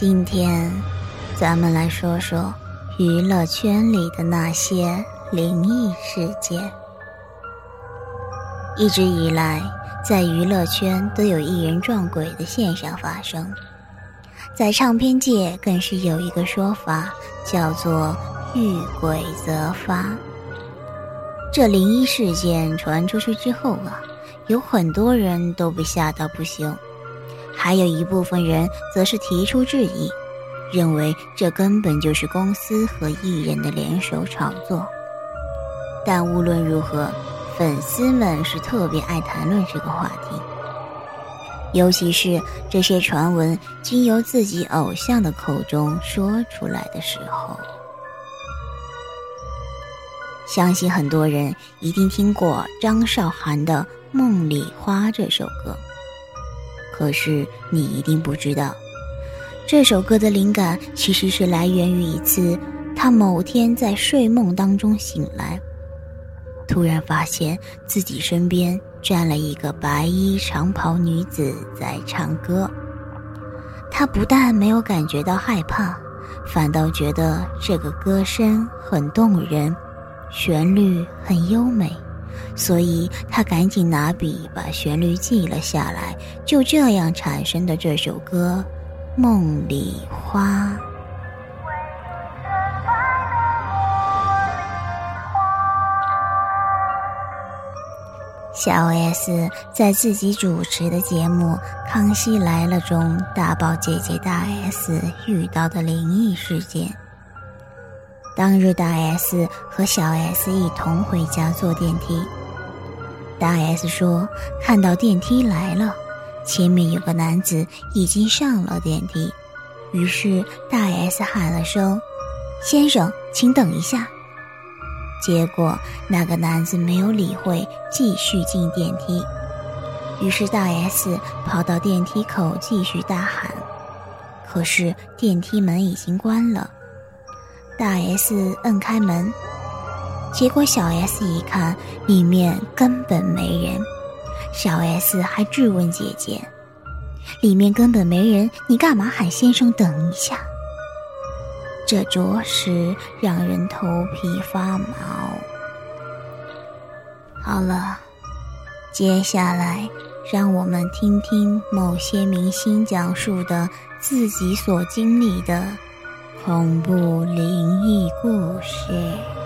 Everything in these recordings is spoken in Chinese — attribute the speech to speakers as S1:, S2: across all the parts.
S1: 今天，咱们来说说娱乐圈里的那些灵异事件。一直以来，在娱乐圈都有艺人撞鬼的现象发生，在唱片界更是有一个说法，叫做“遇鬼则发”。这灵异事件传出去之后啊，有很多人都被吓到不行。还有一部分人则是提出质疑，认为这根本就是公司和艺人的联手炒作。但无论如何，粉丝们是特别爱谈论这个话题，尤其是这些传闻经由自己偶像的口中说出来的时候。相信很多人一定听过张韶涵的《梦里花》这首歌。可是你一定不知道，这首歌的灵感其实是来源于一次他某天在睡梦当中醒来，突然发现自己身边站了一个白衣长袍女子在唱歌。他不但没有感觉到害怕，反倒觉得这个歌声很动人，旋律很优美。所以他赶紧拿笔把旋律记了下来，就这样产生的这首歌《梦里花》。小 S 在自己主持的节目《康熙来了》中大爆姐姐大 S 遇到的灵异事件。当日，大 S 和小 S 一同回家坐电梯。大 S 说：“看到电梯来了，前面有个男子已经上了电梯。”于是大 S 喊了声：“先生，请等一下。”结果那个男子没有理会，继续进电梯。于是大 S 跑到电梯口继续大喊，可是电梯门已经关了。大 S 摁开门，结果小 S 一看，里面根本没人。小 S 还质问姐姐：“里面根本没人，你干嘛喊先生等一下？”这着实让人头皮发毛。好了，接下来让我们听听某些明星讲述的自己所经历的。恐怖灵异故事。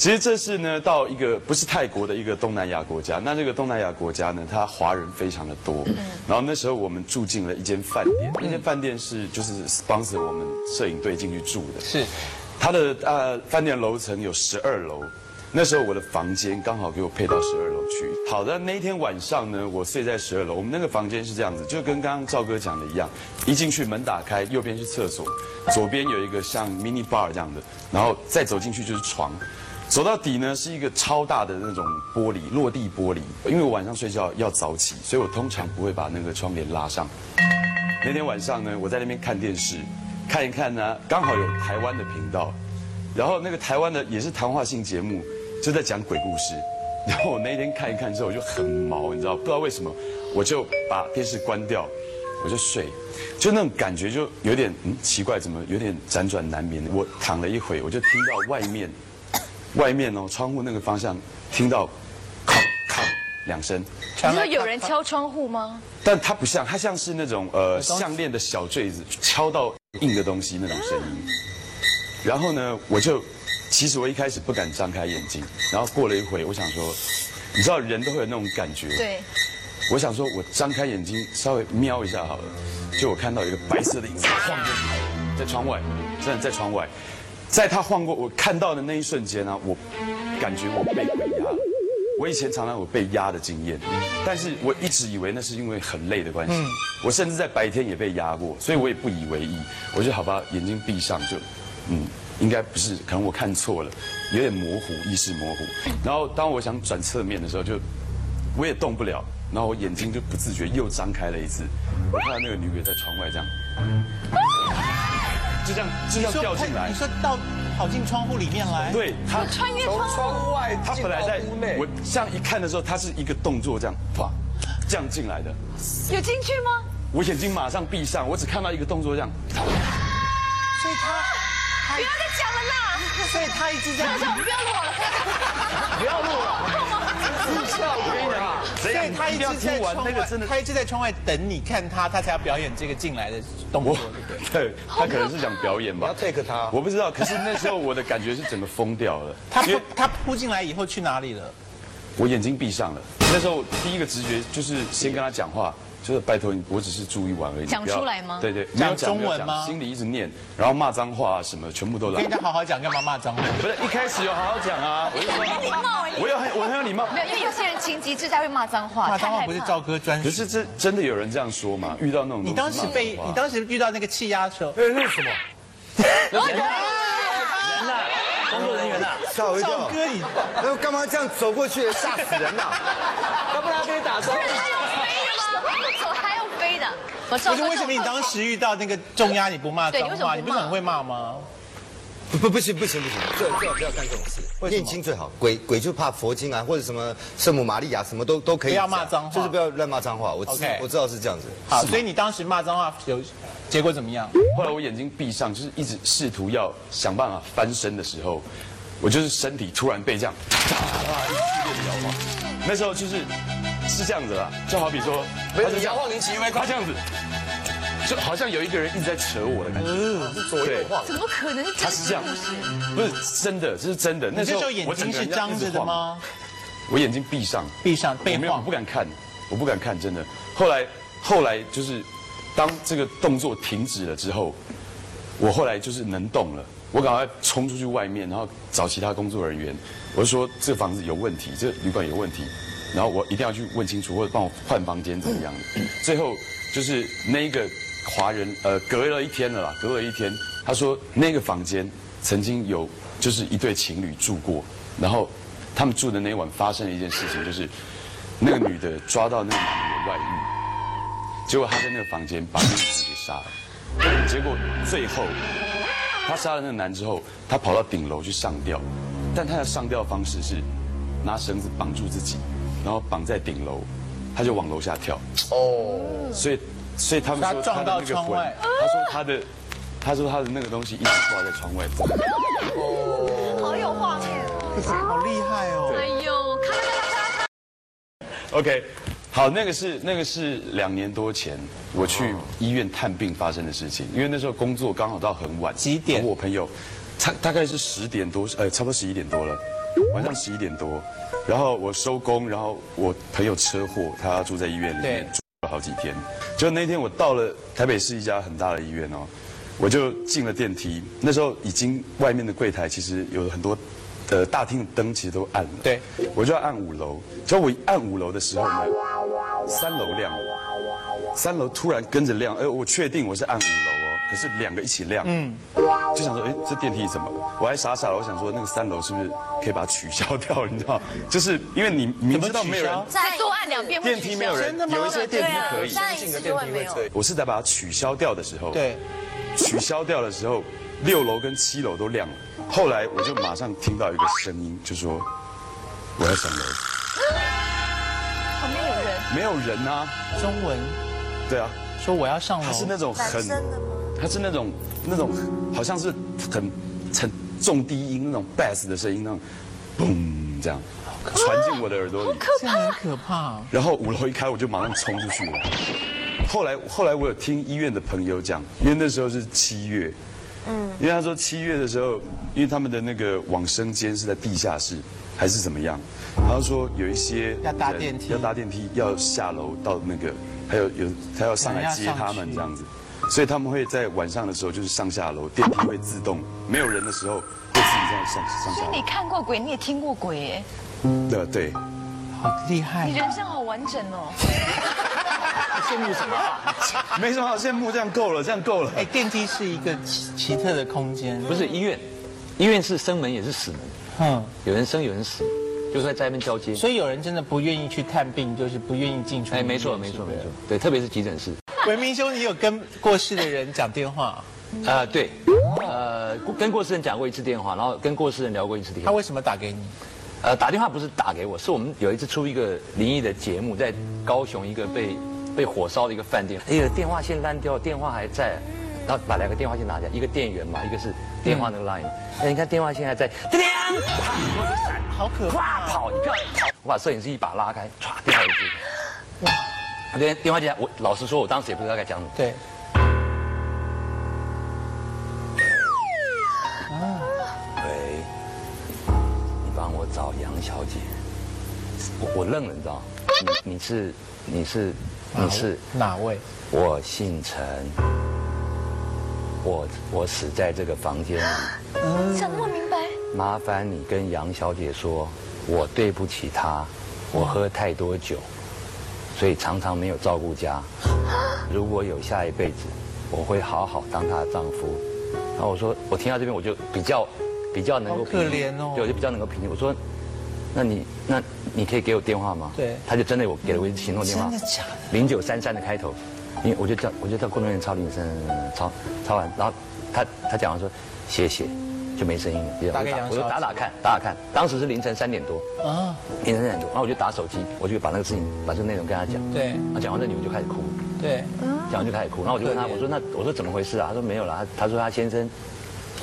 S2: 其实这是呢，到一个不是泰国的一个东南亚国家。那这个东南亚国家呢，它华人非常的多。然后那时候我们住进了一间饭店，那间饭店是就是帮着我们摄影队进去住的。
S3: 是，
S2: 它的呃饭店楼层有十二楼。那时候我的房间刚好给我配到十二楼去。好的，那一天晚上呢，我睡在十二楼。我们那个房间是这样子，就跟刚刚赵哥讲的一样，一进去门打开，右边是厕所，左边有一个像 mini bar 这样的，然后再走进去就是床，走到底呢是一个超大的那种玻璃落地玻璃。因为我晚上睡觉要早起，所以我通常不会把那个窗帘拉上。那天晚上呢，我在那边看电视，看一看呢，刚好有台湾的频道，然后那个台湾的也是谈话性节目。就在讲鬼故事，然后我那天看一看之后，我就很毛，你知道，不知道为什么，我就把电视关掉，我就睡，就那种感觉就有点嗯奇怪，怎么有点辗转难眠？我躺了一会，我就听到外面，外面哦窗户那个方向听到，咔咔两声。
S4: 你说有人敲窗户吗？
S2: 但它不像，它像是那种呃项链的小坠子敲到硬的东西那种声音。然后呢，我就。其实我一开始不敢张开眼睛，然后过了一会，我想说，你知道人都会有那种感觉。
S4: 对。
S2: 我想说，我张开眼睛稍微瞄一下好了，就我看到一个白色的影子晃过去，在窗外，真的在窗外，在他晃过我看到的那一瞬间呢，我感觉我被鬼压了。我以前常常有被压的经验，但是我一直以为那是因为很累的关系。我甚至在白天也被压过，所以我也不以为意。我就好吧，眼睛闭上就，嗯。应该不是，可能我看错了，有点模糊，意识模糊。然后当我想转侧面的时候，就我也动不了，然后我眼睛就不自觉又张开了一次。我看到那个女鬼在窗外这样，就这样就这样掉进来
S3: 你。说到跑进窗户里面来，，
S2: 对他，
S4: 穿越
S5: 从
S4: 窗户，
S5: 窗外
S2: 他本来在
S5: 屋内
S2: 我，这样一看的时候，他是一个动作这样，啪，这样进来的。
S4: 有进去吗？
S2: 我眼睛马上闭上，我只看到一个动作这样，
S3: 所以他，
S4: 不要再讲了啦！
S3: 所以他一直在，
S4: 不要录我了，
S5: 不要录了，技巧我跟你讲，
S3: 所以他一直在窗外，他一直在窗外等你看他，他才要表演这个进来的动作，对不对？
S2: 对他可能是想表演吧
S5: 你要 take 他
S2: 我不知道。可是那时候我的感觉是整个疯掉了，
S3: 他扑他扑进来以后去哪里了？
S2: 我眼睛闭上了。那时候第一个直觉就是先跟他讲话，就是拜托你，我只是住一晚而已。
S4: 讲出来吗
S2: 对对，没有
S3: 讲中文吗
S2: 心里一直念，然后骂脏话啊什么，全部都来
S3: 跟人。家好好讲，干嘛骂脏话？
S2: 不是一开始有好好讲啊，我就说
S4: 很礼貌哎。
S2: 我有很我很有礼貌。
S4: 没有，因为有些人情急之下会骂脏话，
S3: 骂脏话不是赵哥专属。
S2: 可是这真的有人这样说吗？遇到那种
S3: 你当时被你当时遇到那个气压的时候，
S5: 哎，那是什么人呐？
S6: 工作人员呐，
S5: 吓我一
S3: 赵
S5: 跳。
S3: 哥你
S5: 那干嘛这样走过去？吓死人呐！要不然跟你打招呼。
S4: 他要飞的吗？不走，他要飞的。我
S3: 不是为什么你当时遇到那个重压你不骂脏话？
S4: 你不
S3: 是很会骂吗？
S5: 不不不行不行不行，最最好不要干这种事。念经最好，鬼鬼就怕佛经啊，或者什么圣母玛利亚什么都都可以。
S3: 不要骂脏话
S5: 就是不要乱骂脏话。我知我知道是这样子。
S3: 好，所以你当时骂脏话有结果怎么样？
S2: 后来我眼睛闭上，就是一直试图要想办法翻身的时候，我就是身体突然被这样，哇，一剧烈的摇晃。那时候就是是这样子啦，就好比说，
S5: 没有
S2: 他就这样
S5: 摇晃你起因为
S2: 他这样子，就好像有一个人一直在扯我的感觉。
S5: 是左右晃。
S4: 怎么可能是
S2: 他是这样，不是真的，这是真的。那时候
S3: 眼睛是张着的？吗？
S2: 我眼睛闭上，
S3: 闭上
S2: 我没有，我
S3: 被晃
S2: 不。敢看，我不敢看，真的。后来，后来就是，当这个动作停止了之后，我后来就是能动了，我赶快冲出去外面，然后找其他工作人员，我就说这个房子有问题，这个旅馆有问题，然后我一定要去问清楚，或者帮我换房间怎么样。最后就是那个华人，呃，隔了一天了啦，隔了一天，他说那个房间曾经有就是一对情侣住过，然后他们住的那晚发生了一件事情，就是那个女的抓到那个男的有外遇，结果他在那个房间把那个男的给杀了，结果最后他杀了那个男之后，他跑到顶楼去上吊，但他的上吊方式是拿绳子绑住自己，然后绑在顶楼，他就往楼下跳。哦，所以所以他们说
S3: 他撞到
S2: 他的那个魂，
S3: 窗外
S2: 他说他的他说他的那个东西一直挂在窗外。
S4: 好有画面哦。
S3: 好厉害哦！
S4: 哎呦，看看看
S2: OK，好，那个是那个是两年多前我去医院探病发生的事情，因为那时候工作刚好到很晚，
S3: 几点
S2: 我朋友，差大概是十点多，呃，差不多十一点多了，晚上十一点多，然后我收工，然后我朋友车祸，他住在医院里面住了好几天，就那天我到了台北市一家很大的医院哦，我就进了电梯，那时候已经外面的柜台其实有很多。呃，大厅的灯其实都暗了，
S3: 对，
S2: 我就要按五楼。结果我一按五楼的时候呢，三楼亮了，三楼突然跟着亮，哎，我确定我是按五楼哦，可是两个一起亮，嗯，就想说，哎，这电梯怎么？了？我还傻傻的，我想说那个三楼是不是可以把它取消掉？你知道，就是因为你明知道没有人，
S4: 再多按两遍会
S2: 电梯没有人有一些电梯可以。
S4: 上一次就会没有。
S2: 我是在把它取消掉的时候，
S3: 对，
S2: 取消掉的时候，六楼跟七楼都亮了。后来我就马上听到一个声音，就说我要上楼，
S4: 旁边有人，
S2: 没有人啊，
S3: 中文。
S2: 对啊，
S3: 说我要上楼，
S2: 他是那种很，他是那种那种好像是很很重低音那种 bass 的声音，那种嘣这样传进我的耳朵里。
S3: 这样很可怕。
S2: 然后五楼一开，我就马上冲出去了。后来后来我有听医院的朋友讲，因为那时候是七月，嗯，因为他说七月的时候，因为他们的那个往生间是在地下室还是怎么样，他说有一些
S3: 要搭电梯
S2: 要搭电梯要下楼到那个，还有有他要上来接他们这样子，所以他们会在晚上的时候就是上下楼，电梯会自动，没有人的时候会自己这样上上下
S4: 所以你。看过鬼，你也听过鬼，耶，
S2: 对对，
S3: 好厉害
S4: 你！人生好完整哦。
S6: 羡慕什么啊？
S2: 没什么好羡慕，这样够了，这样够了。
S3: 哎，电梯是一个奇奇特的空间，
S6: 不是医院，医院是生门也是死门，
S3: 嗯，
S6: 有人生有人死，就是在在那边交接。
S3: 所以有人真的不愿意去看病，就是不愿意进出。
S6: 哎，没错没错没错。，对，特别是急诊室。
S3: 文明兄，你有跟过世的人讲电话？
S6: 啊，对，呃，跟过世人讲过一次电话，然后跟过世人聊过一次电话。
S3: 他为什么打给你？
S6: 呃，打电话不是打给我，是我们有一次出一个灵异的节目，在高雄一个被被火烧的一个饭店，哎呀，电话线烂掉，电话还在，然后把两个电话线拿下来，一个电源嘛，一个是电话那个 line，哎，你看电话线还在，叮，啪，我就闪，
S3: 好可
S6: 哇，
S3: 怕！
S6: 跑，你不要跑，我把摄影师一把拉开，唰，电话就接，哇，电电话接，我老实说，我当时也不知道该讲什么，
S3: 对，
S6: 喂，你帮我找杨小姐。我我愣了，你知道吗？你你是你是你是
S3: 哪位？
S6: 我姓陈，我我死在这个房间里，
S4: 想那么明白，
S6: 麻烦你跟杨小姐说，我对不起她，我喝太多酒，所以常常没有照顾家。如果有下一辈子，我会好好当她的丈夫。然后我说，我听到这边我就比较比较能够
S3: 好可怜哦
S6: 对，我就比较能够平静。我说，那你那你可以给我电话吗？
S3: 对
S6: 他就真的我给了我一行动电话，
S3: 真的假的
S6: 零九三三的开头，因为我就叫我就叫工作人员抄铃声，抄抄完，然后他他讲完说谢谢，就没声音了。
S3: 打给杨
S6: 我就打打看，打打看，当时是凌晨三点多，
S3: 啊，
S6: 凌晨三点多，然后我就打手机，我就把那个事情把这个内容跟他讲，
S3: 对。
S6: 他讲完这女人就开始哭，
S3: 对，
S6: 讲完就开始哭，然后我就问他，我说那我说怎么回事啊？他说没有了，他他说他先生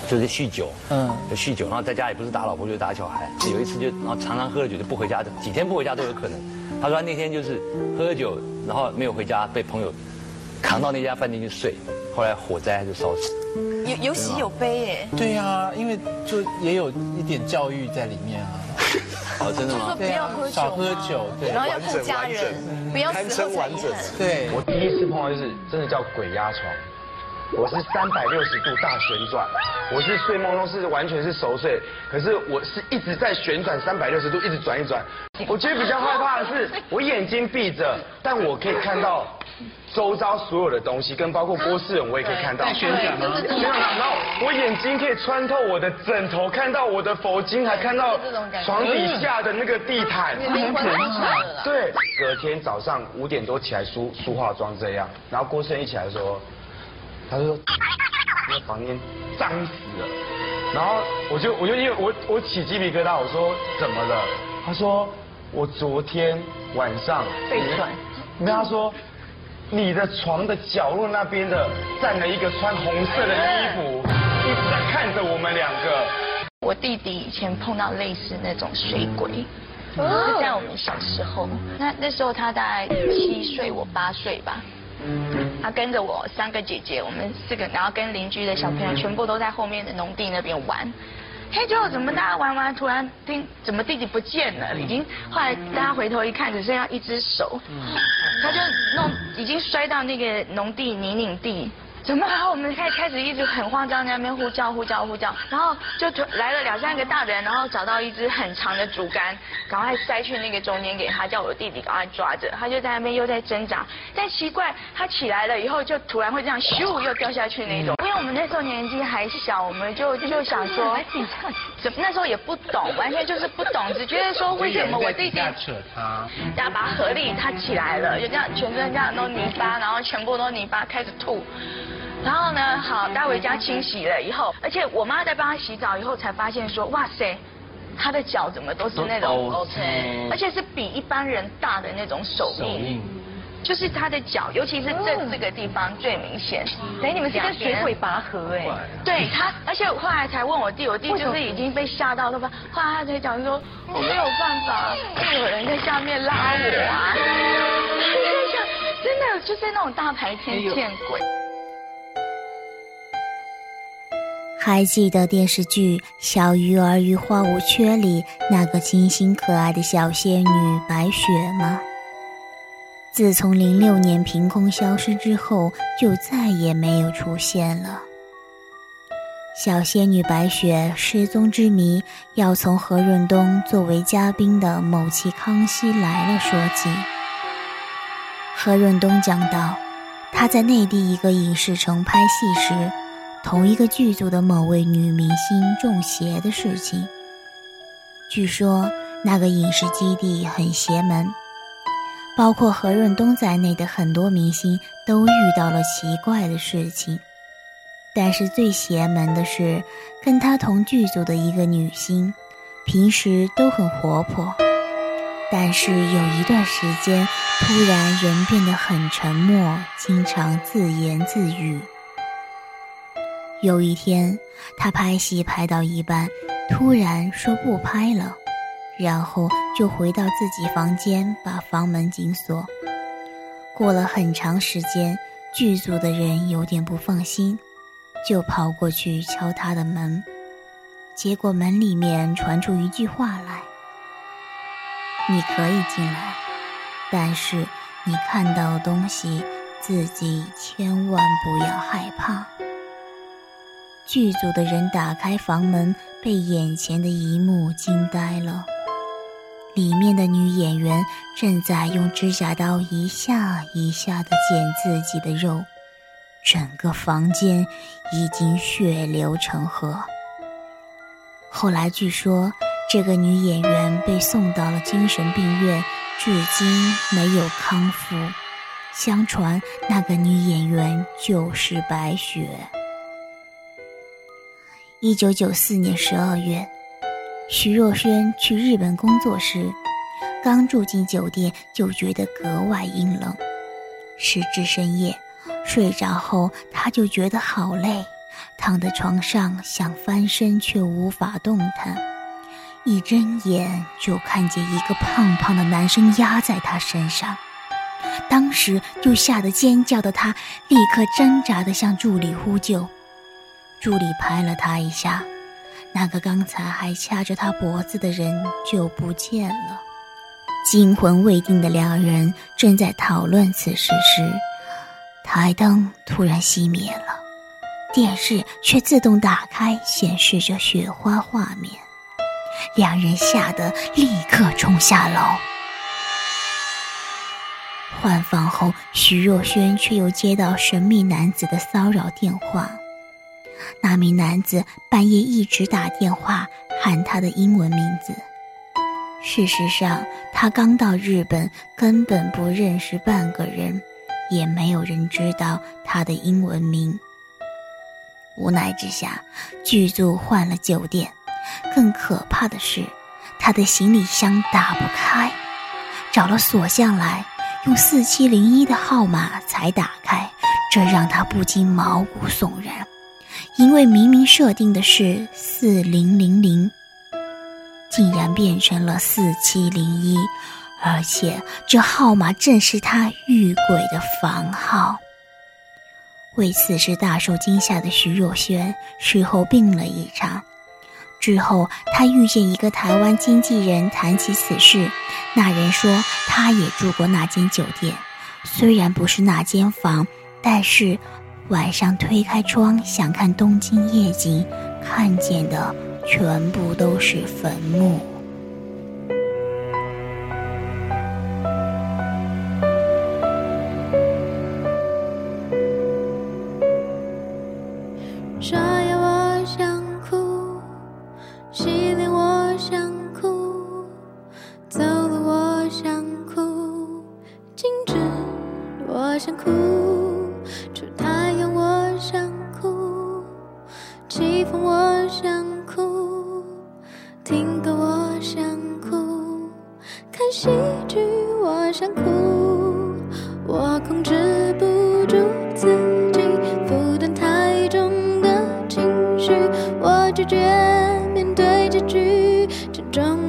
S6: 就是酗酒，
S3: 嗯。
S6: 就酗酒，然后在家也不是打老婆就是打小孩，有一次就然后常常喝了酒就不回家，几天不回家都有可能。他说他那天就是喝了酒，然后没有回家，被朋友扛到那家饭店去睡，后来火灾他就烧死。
S4: 有有喜有悲耶。
S3: 对呀，因为就也有一点教育在里面啊。
S6: 哦，真的吗？
S4: 不要喝酒，
S3: 少喝酒对
S4: 然后要顾家人，不要死后才遗憾。
S3: 对，
S7: 我第一次碰到就是真的叫鬼压床，我是三百六十度大旋转，我是睡梦中是完全是熟睡，可是我是一直在旋转三百六十度，一直转一转。我觉得比较害怕的是，我眼睛闭着，但我可以看到周遭所有的东西，跟包括郭世人我也可以看到。旋转吗？旋转，然后我眼睛可以穿透我的枕头，看到我的佛经，还看到床底下的那个地毯。对，隔天早上五点多起来梳梳化妆这样，然后郭生一起来说，他就说那个房间脏死了，然后我就我就因为我我起鸡皮疙瘩，我说怎么了？他说我昨天晚上
S4: 被转，
S7: 没有他说你的床的角落那边的站了一个穿红色的衣服，一直在看着我们两个。
S8: 我弟弟以前碰到类似那种水鬼，是在我们小时候。那那时候他大概七岁，我八岁吧。他跟着我三个姐姐，我们四个，然后跟邻居的小朋友全部都在后面的农地那边玩。嘿，结果怎么大家玩完，突然听怎么弟弟不见了？已经后来大家回头一看，只剩下一只手，他就弄已经摔到那个农地泥泞地。怎么？然后我们开开始一直很慌张，在那边呼叫呼叫呼叫，然后就突来了两三个大人，然后找到一只很长的竹竿，赶快塞去那个中间给他，叫我弟弟赶快抓着。他就在那边又在挣扎，但奇怪，他起来了以后就突然会这样咻又掉下去那种。因为我们那时候年纪还小，我们就就想说，怎么那时候也不懂，完全就是不懂，只觉得说为什么我弟弟
S3: 扯他？
S8: 大家把合力，他起来了，就这样全身这样都泥巴，然后全部都泥巴，开始吐。然后呢，好带回家清洗了以后，而且我妈在帮他洗澡以后才发现说，哇塞，他的脚怎么都是那种 OK，而且是比一般人大的那种手印。就是他的脚，尤其是这四个地方最明显。
S4: 哎，你们是跟水鬼拔河哎？
S8: 对他，而且后来才问我弟，我弟就是已经被吓到了吧，后来他才讲说我没有办法，就有人在下面拉我啊。真的就是那种大白天见鬼。
S1: 还记得电视剧《小鱼儿与花无缺》里那个清新可爱的小仙女白雪吗？自从零六年凭空消失之后，就再也没有出现了。小仙女白雪失踪之谜，要从何润东作为嘉宾的某期《康熙来了》说起。何润东讲到，他在内地一个影视城拍戏时，同一个剧组的某位女明星中邪的事情。据说那个影视基地很邪门。包括何润东在内的很多明星都遇到了奇怪的事情，但是最邪门的是，跟他同剧组的一个女星，平时都很活泼，但是有一段时间，突然人变得很沉默，经常自言自语。有一天，他拍戏拍到一半，突然说不拍了，然后就回到自己房间，把房门紧锁。过了很长时间，剧组的人有点不放心，就跑过去敲他的门，结果门里面传出一句话来：“你可以进来，但是你看到东西，自己千万不要害怕。”剧组的人打开房门，被眼前的一幕惊呆了。里面的女演员正在用指甲刀一下一下的剪自己的肉，整个房间已经血流成河。后来据说，这个女演员被送到了精神病院，至今没有康复。相传，那个女演员就是白雪。一九九四年十二月，徐若瑄去日本工作时，刚住进酒店就觉得格外阴冷。时至深夜，睡着后她就觉得好累，躺在床上想翻身却无法动弹。一睁眼就看见一个胖胖的男生压在她身上，当时就吓得尖叫的她，立刻挣扎地向助理呼救。助理拍了他一下，那个刚才还掐着他脖子的人就不见了。惊魂未定的两人正在讨论此事时，台灯突然熄灭了，电视却自动打开，显示着雪花画面。两人吓得立刻冲下楼。换房后，徐若瑄却又接到神秘男子的骚扰电话。那名男子半夜一直打电话喊他的英文名字。事实上，他刚到日本，根本不认识半个人，也没有人知道他的英文名。无奈之下，剧组换了酒店。更可怕的是，他的行李箱打不开，找了锁匠来，用四七零一的号码才打开，这让他不禁毛骨悚然。因为明明设定的是四零零零，竟然变成了四七零一，而且这号码正是他遇鬼的房号。为此事大受惊吓的徐若瑄，事后病了一场。之后，他遇见一个台湾经纪人，谈起此事，那人说他也住过那间酒店，虽然不是那间房，但是。晚上推开窗想看东京夜景，看见的全部都是坟墓。
S9: 걱정